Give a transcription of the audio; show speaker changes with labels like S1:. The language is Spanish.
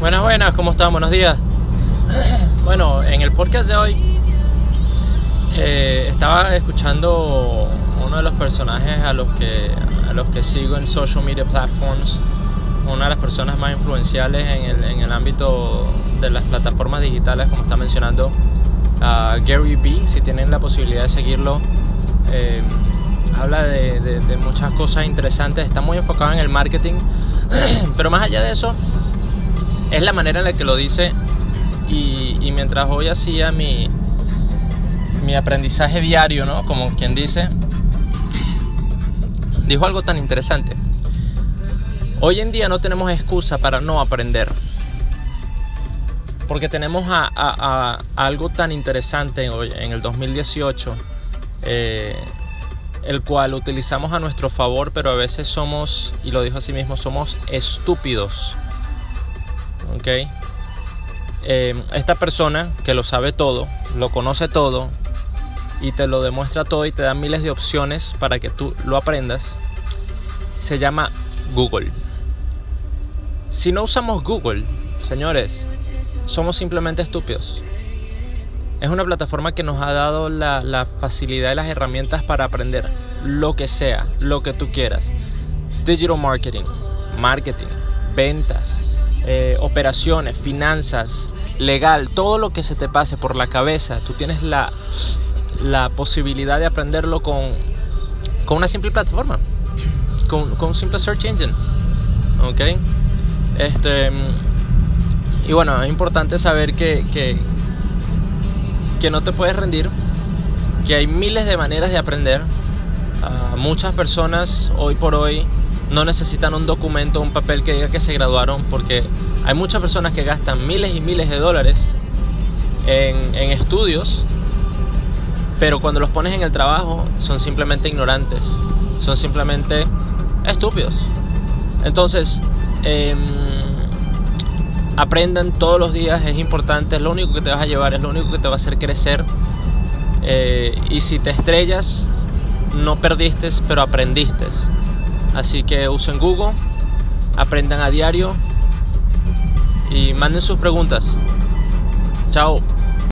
S1: Buenas, buenas, ¿cómo están? Buenos días. Bueno, en el podcast de hoy eh, estaba escuchando uno de los personajes a los que a los que sigo en social media platforms, una de las personas más influenciales en el, en el ámbito de las plataformas digitales, como está mencionando Gary B. Si tienen la posibilidad de seguirlo, eh, habla de, de muchas cosas interesantes. Está muy enfocado en el marketing, pero más allá de eso es la manera en la que lo dice y, mientras hoy hacía mi, mi aprendizaje diario, ¿no? Como quien dice, dijo algo tan interesante. Hoy en día no tenemos excusa para no aprender. Porque tenemos a, algo tan interesante hoy, en el 2018, eh, el cual utilizamos a nuestro favor, pero a veces somos, y lo dijo así mismo, somos estúpidos ¿ok? Eh, esta persona que lo sabe todo, lo conoce todo y te lo demuestra todo y te da miles de opciones para que tú lo aprendas, se llama Google. Si no usamos Google, señores, somos simplemente estúpidos. Es una plataforma que nos ha dado la, la, facilidad y las herramientas para aprender lo que sea, lo que tú quieras. Digital marketing, marketing, ventas, eh, operaciones, finanzas, legal, todo lo que se te pase por la cabeza, tú tienes la, la posibilidad de aprenderlo con, con una simple plataforma, con, con un simple search engine. ¿Ok? Este, y bueno, es importante saber que, que, que no te puedes rendir, que hay miles de maneras de aprender. Uh, muchas personas hoy por hoy no necesitan un documento, un papel que diga que se graduaron, porque hay muchas personas que gastan miles y miles de dólares en, estudios, pero cuando los pones en el trabajo son simplemente ignorantes, son simplemente estúpidos. Entonces, em, aprendan todos los días, es importante, es lo único que te vas a llevar, es lo único que te va a hacer crecer. Eh, y si te estrellas, no perdiste, pero aprendiste. Así que usen Google, aprendan a diario y manden sus preguntas. Chao.